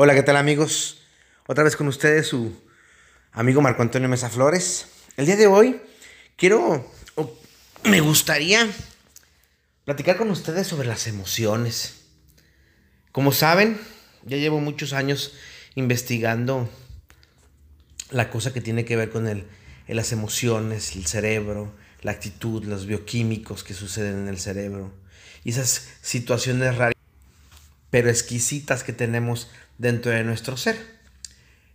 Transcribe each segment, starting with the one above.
Hola, ¿qué tal amigos? Otra vez con ustedes su amigo Marco Antonio Mesa Flores. El día de hoy quiero, o me gustaría platicar con ustedes sobre las emociones. Como saben, ya llevo muchos años investigando la cosa que tiene que ver con el, las emociones, el cerebro, la actitud, los bioquímicos que suceden en el cerebro y esas situaciones raras pero exquisitas que tenemos dentro de nuestro ser.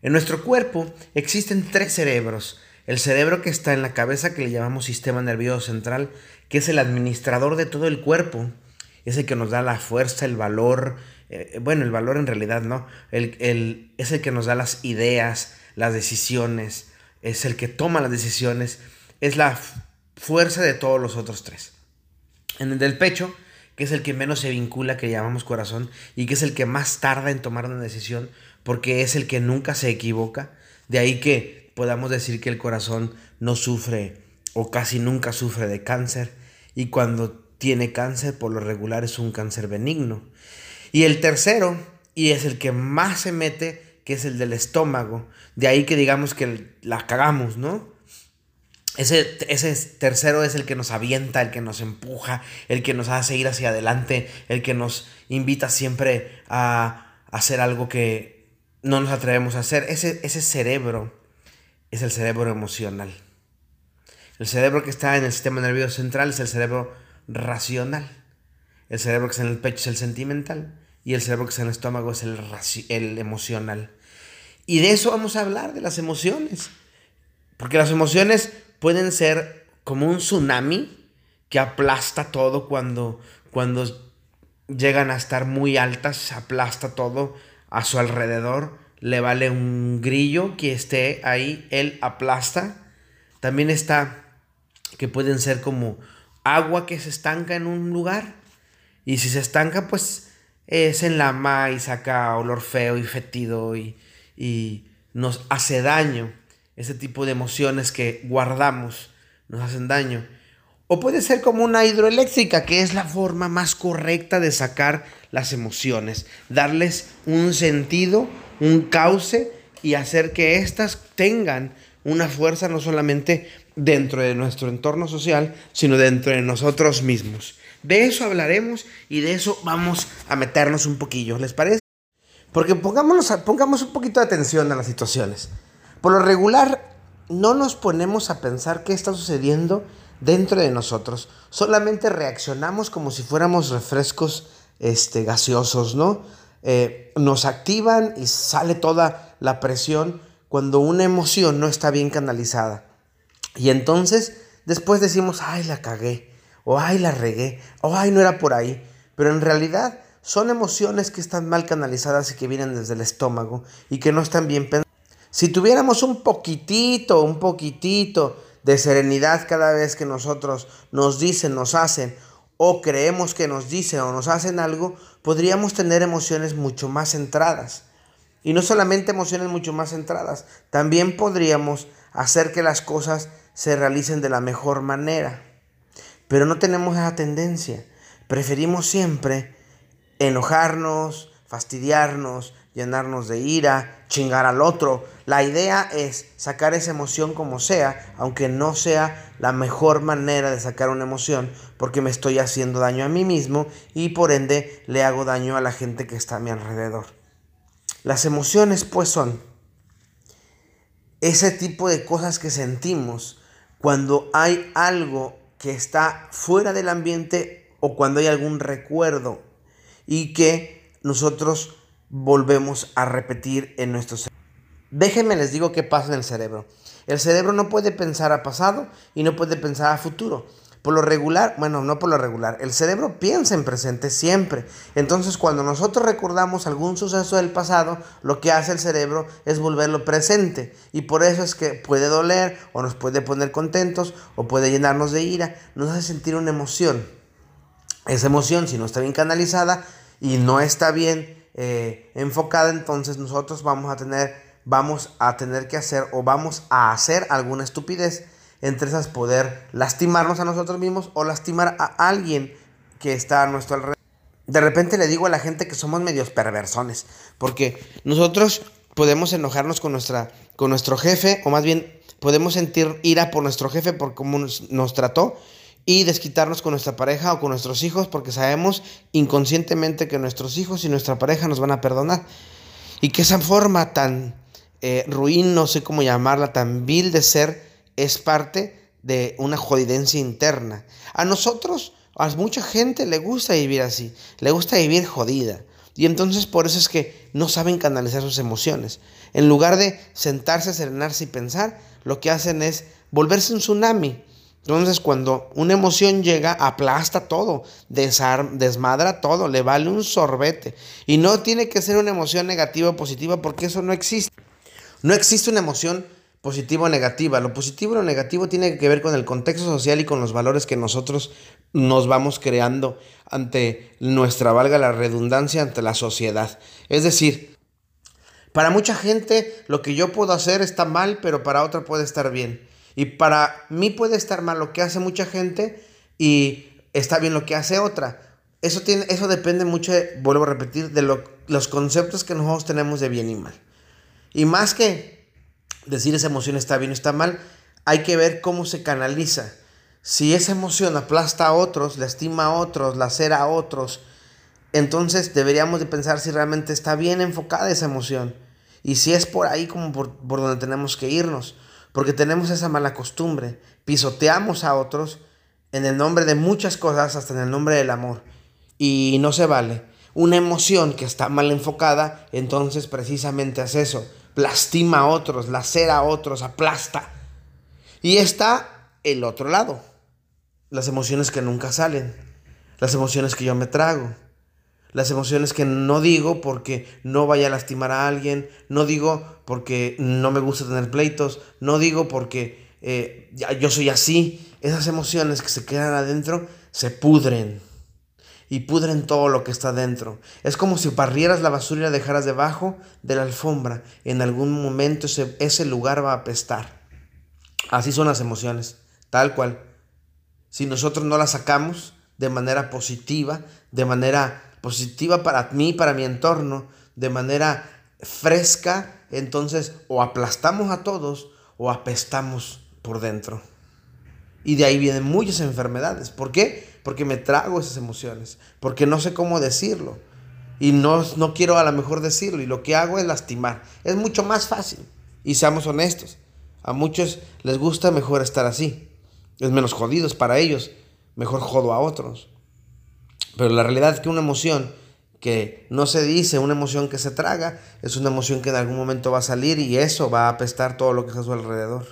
En nuestro cuerpo existen tres cerebros. El cerebro que está en la cabeza, que le llamamos sistema nervioso central, que es el administrador de todo el cuerpo, es el que nos da la fuerza, el valor, eh, bueno, el valor en realidad no, el, es el que nos da las ideas, las decisiones, es el que toma las decisiones, es la fuerza de todos los otros tres. En el del pecho que es el que menos se vincula, que llamamos corazón, y que es el que más tarda en tomar una decisión, porque es el que nunca se equivoca. De ahí que podamos decir que el corazón no sufre o casi nunca sufre de cáncer, y cuando tiene cáncer, por lo regular es un cáncer benigno. Y el tercero, y es el que más se mete, que es el del estómago. De ahí que digamos que la cagamos, ¿no? Ese, ese, tercero es el que nos avienta, el que nos empuja, el que nos hace ir hacia adelante, el que nos invita siempre a hacer algo que no nos atrevemos a hacer. Ese, ese cerebro es el cerebro emocional. El cerebro que está en el sistema nervioso central es el cerebro racional. El cerebro que está en el pecho es el sentimental. Y el cerebro que está en el estómago es el, el emocional. Y de eso vamos a hablar, de las emociones. Porque las emociones pueden ser como un tsunami que aplasta todo cuando, cuando llegan a estar muy altas, aplasta todo a su alrededor, le vale un grillo que esté ahí, él aplasta. También está que pueden ser como agua que se estanca en un lugar y si se estanca pues es en la ma y saca olor feo y fetido y, y nos hace daño ese tipo de emociones que guardamos nos hacen daño. O puede ser como una hidroeléctrica, que es la forma más correcta de sacar las emociones, darles un sentido, un cauce y hacer que éstas tengan una fuerza no solamente dentro de nuestro entorno social, sino dentro de nosotros mismos. De eso hablaremos y de eso vamos a meternos un poquillo, ¿les parece? Porque pongámonos, pongamos un poquito de atención a las situaciones. Por lo regular, no nos ponemos a pensar qué está sucediendo dentro de nosotros. Solamente reaccionamos como si fuéramos refrescos este, gaseosos, ¿no? Eh, nos activan y sale toda la presión cuando una emoción no está bien canalizada. Y entonces después decimos, ay, la cagué, o ay, la regué, o ay, no era por ahí. Pero en realidad son emociones que están mal canalizadas y que vienen desde el estómago y que no están bien pensadas. Si tuviéramos un poquitito, un poquitito de serenidad cada vez que nosotros nos dicen, nos hacen o creemos que nos dicen o nos hacen algo, podríamos tener emociones mucho más centradas. Y no solamente emociones mucho más centradas, también podríamos hacer que las cosas se realicen de la mejor manera. Pero no tenemos esa tendencia. Preferimos siempre enojarnos, fastidiarnos, llenarnos de ira, chingar al otro. La idea es sacar esa emoción como sea, aunque no sea la mejor manera de sacar una emoción, porque me estoy haciendo daño a mí mismo y por ende le hago daño a la gente que está a mi alrededor. Las emociones pues son ese tipo de cosas que sentimos cuando hay algo que está fuera del ambiente o cuando hay algún recuerdo y que nosotros volvemos a repetir en nuestro cerebro. Déjenme les digo qué pasa en el cerebro. El cerebro no puede pensar a pasado y no puede pensar a futuro. Por lo regular, bueno, no por lo regular, el cerebro piensa en presente siempre. Entonces, cuando nosotros recordamos algún suceso del pasado, lo que hace el cerebro es volverlo presente. Y por eso es que puede doler, o nos puede poner contentos, o puede llenarnos de ira, nos hace sentir una emoción. Esa emoción, si no está bien canalizada y no está bien eh, enfocada, entonces nosotros vamos a tener, vamos a tener que hacer o vamos a hacer alguna estupidez. Entre esas poder lastimarnos a nosotros mismos o lastimar a alguien que está a nuestro alrededor. de repente le digo a la gente que somos medios perversones, porque nosotros podemos enojarnos con, nuestra, con nuestro jefe, o más bien podemos sentir ira por nuestro jefe por cómo nos, nos trató, y desquitarnos con nuestra pareja o con nuestros hijos, porque sabemos inconscientemente que nuestros hijos y nuestra pareja nos van a perdonar. Y que esa forma tan eh, ruin, no sé cómo llamarla, tan vil de ser, es parte de una jodidencia interna. A nosotros, a mucha gente le gusta vivir así, le gusta vivir jodida. Y entonces por eso es que no saben canalizar sus emociones. En lugar de sentarse, serenarse y pensar, lo que hacen es volverse un tsunami. Entonces cuando una emoción llega, aplasta todo, desmadra todo, le vale un sorbete. Y no tiene que ser una emoción negativa o positiva porque eso no existe. No existe una emoción positiva o negativa. Lo positivo o lo negativo tiene que ver con el contexto social y con los valores que nosotros nos vamos creando ante nuestra, valga la redundancia, ante la sociedad. Es decir, para mucha gente lo que yo puedo hacer está mal, pero para otra puede estar bien. Y para mí puede estar mal lo que hace mucha gente y está bien lo que hace otra. Eso, tiene, eso depende mucho, vuelvo a repetir, de los conceptos que nosotros tenemos de bien y mal. Y más que decir esa emoción está bien o está mal, hay que ver cómo se canaliza. Si esa emoción aplasta a otros, lastima a otros, lacera a otros, entonces deberíamos de pensar si realmente está bien enfocada esa emoción. Y si es por ahí como por, por donde tenemos que irnos. Porque tenemos esa mala costumbre. Pisoteamos a otros en el nombre de muchas cosas, hasta en el nombre del amor. Y no se vale. Una emoción que está mal enfocada, entonces precisamente hace eso lastima a otros, lacera a otros, aplasta. Y está el otro lado, las emociones que nunca salen, las emociones que yo me trago, las emociones que no digo porque no vaya a lastimar a alguien, no digo porque no me gusta tener pleitos, no digo porque eh, yo soy así. Esas emociones que se quedan adentro se pudren y pudren todo lo que está dentro. Es como si barrieras la basura y la dejaras debajo de la alfombra. En algún momento ese, ese lugar va a apestar. Así son las emociones, tal cual. Si nosotros no las sacamos de manera positiva, de manera positiva para mí, para mi entorno, de manera fresca, entonces o aplastamos a todos o apestamos por dentro. Y de ahí vienen muchas enfermedades. ¿Por qué? Porque me trago esas emociones. Porque no sé cómo decirlo. Y no, no quiero a lo mejor decirlo. Y lo que hago es lastimar. Es mucho más fácil. Y seamos honestos. A muchos les gusta mejor estar así. Es menos jodidos para ellos. Mejor jodo a otros. Pero la realidad es que una emoción que no se dice, una emoción que se traga, es una emoción que en algún momento va a salir y eso va a apestar todo lo que está a su alrededor.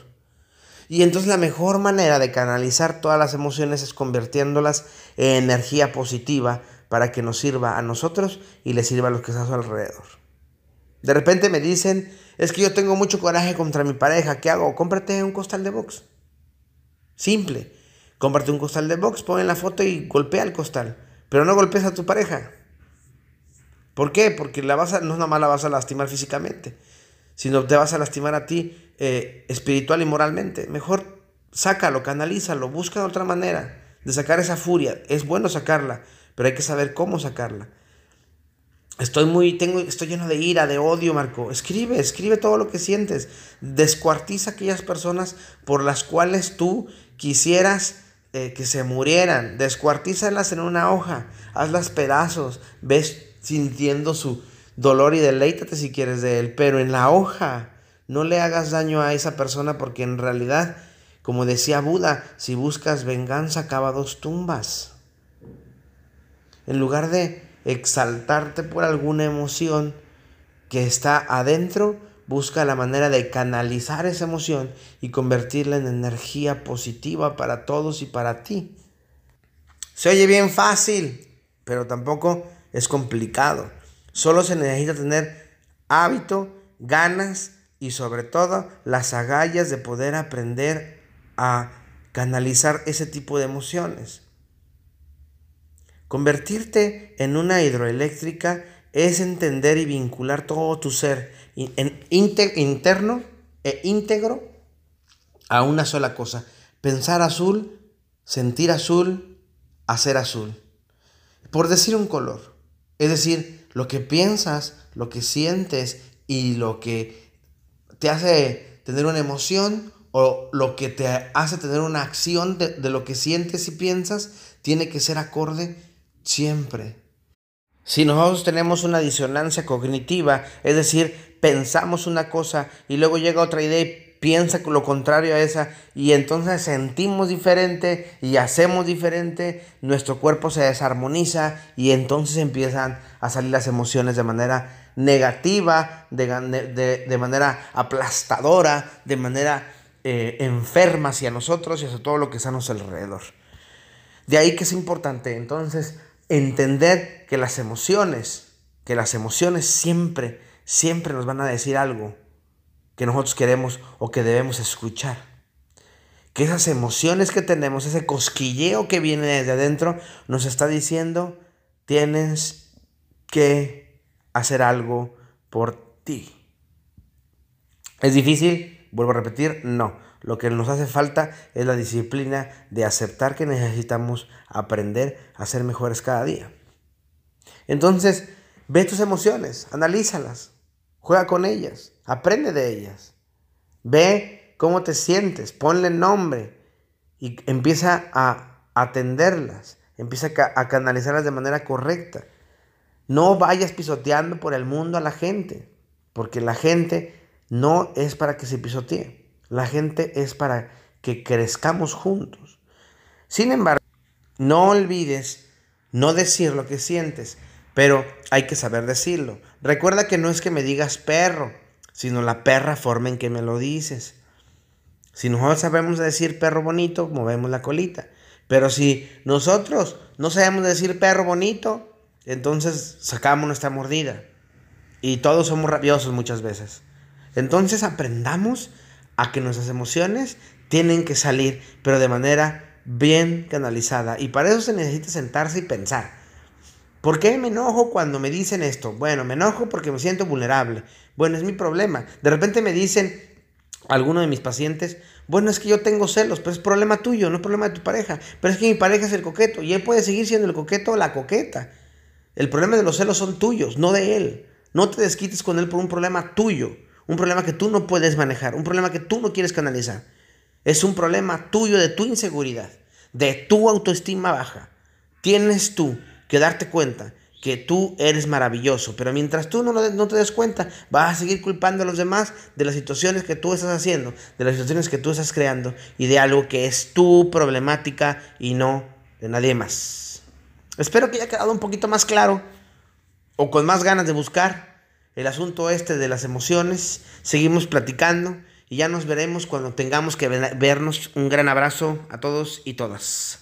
Y entonces la mejor manera de canalizar todas las emociones es convirtiéndolas en energía positiva para que nos sirva a nosotros y le sirva a los que están a su alrededor. De repente me dicen, es que yo tengo mucho coraje contra mi pareja, ¿qué hago? Cómprate un costal de box. Simple. Cómprate un costal de box, pon la foto y golpea el costal. Pero no golpees a tu pareja. ¿Por qué? Porque la vas a, no nada más la vas a lastimar físicamente, sino te vas a lastimar a ti eh, espiritual y moralmente. Mejor sácalo, canalízalo, busca otra manera de sacar esa furia. Es bueno sacarla, pero hay que saber cómo sacarla. Estoy muy, tengo, estoy lleno de ira, de odio, Marco. Escribe, escribe todo lo que sientes. Descuartiza aquellas personas por las cuales tú quisieras eh, que se murieran. Descuartízalas en una hoja. Hazlas pedazos. Ves sintiendo su dolor y deleítate si quieres de él. Pero en la hoja no le hagas daño a esa persona porque en realidad, como decía Buda, si buscas venganza, acaba dos tumbas. En lugar de exaltarte por alguna emoción que está adentro, busca la manera de canalizar esa emoción y convertirla en energía positiva para todos y para ti. Se oye bien fácil, pero tampoco es complicado. Solo se necesita tener hábito, ganas y sobre todo las agallas de poder aprender a canalizar ese tipo de emociones. Convertirte en una hidroeléctrica es entender y vincular todo tu ser en interno e íntegro a una sola cosa. Pensar azul, sentir azul, hacer azul. Por decir un color. Es decir, lo que piensas, lo que sientes y lo que te hace tener una emoción o lo que te hace tener una acción de, de lo que sientes y piensas, tiene que ser acorde siempre. Si nosotros tenemos una disonancia cognitiva, es decir, pensamos una cosa y luego llega otra idea y piensa lo contrario a esa y entonces sentimos diferente y hacemos diferente, nuestro cuerpo se desarmoniza y entonces empiezan a salir las emociones de manera negativa, de, de, manera aplastadora, de manera eh, enferma hacia nosotros y hacia todo lo que está a nuestro alrededor. De ahí que es importante entonces entender que las emociones, que las emociones siempre, siempre nos van a decir algo que nosotros queremos o que debemos escuchar. Que esas emociones que tenemos, ese cosquilleo que viene desde adentro, nos está diciendo, tienes que hacer algo por ti. ¿Es difícil? Vuelvo a repetir, no. Lo que nos hace falta es la disciplina de aceptar que necesitamos aprender a ser mejores cada día. Entonces, ve tus emociones, analízalas, juega con ellas, aprende de ellas. Ve cómo te sientes, ponle nombre y empieza a atenderlas, empieza a canalizarlas de manera correcta. No vayas pisoteando por el mundo a la gente, porque la gente no es para que se pisotee, la gente es para que crezcamos juntos. Sin embargo, no olvides no decir lo que sientes, pero hay que saber decirlo. Recuerda que no es que me digas perro, sino la perra forma en que me lo dices. Si nosotros sabemos decir perro bonito, movemos la colita. Pero si nosotros no sabemos decir perro bonito, entonces sacamos nuestra mordida. Y todos somos rabiosos muchas veces. Entonces aprendamos a que nuestras emociones tienen que salir, pero de manera bien canalizada. Y para eso se necesita sentarse y pensar. ¿Por qué me enojo cuando me dicen esto? Bueno, me enojo porque me siento vulnerable. Bueno, es mi problema. De repente me dicen algunos de mis pacientes, bueno, es que yo tengo celos, pero es problema tuyo, no es problema de tu pareja. Pero es que mi pareja es el coqueto y él puede seguir siendo el coqueto o la coqueta. El problema de los celos son tuyos, no de él. No te desquites con él por un problema tuyo, un problema que tú no puedes manejar, un problema que tú no quieres canalizar. Es un problema tuyo de tu inseguridad, de tu autoestima baja. Tienes tú que darte cuenta que tú eres maravilloso, pero mientras tú no, no, te des cuenta, vas a seguir culpando a los demás de las situaciones que tú estás haciendo, de las situaciones que tú estás creando y de algo que es tu problemática y no de nadie más. Espero que haya quedado un poquito más claro o con más ganas de buscar el asunto este de las emociones. Seguimos platicando y ya nos veremos cuando tengamos que vernos. Un gran abrazo a todos y todas.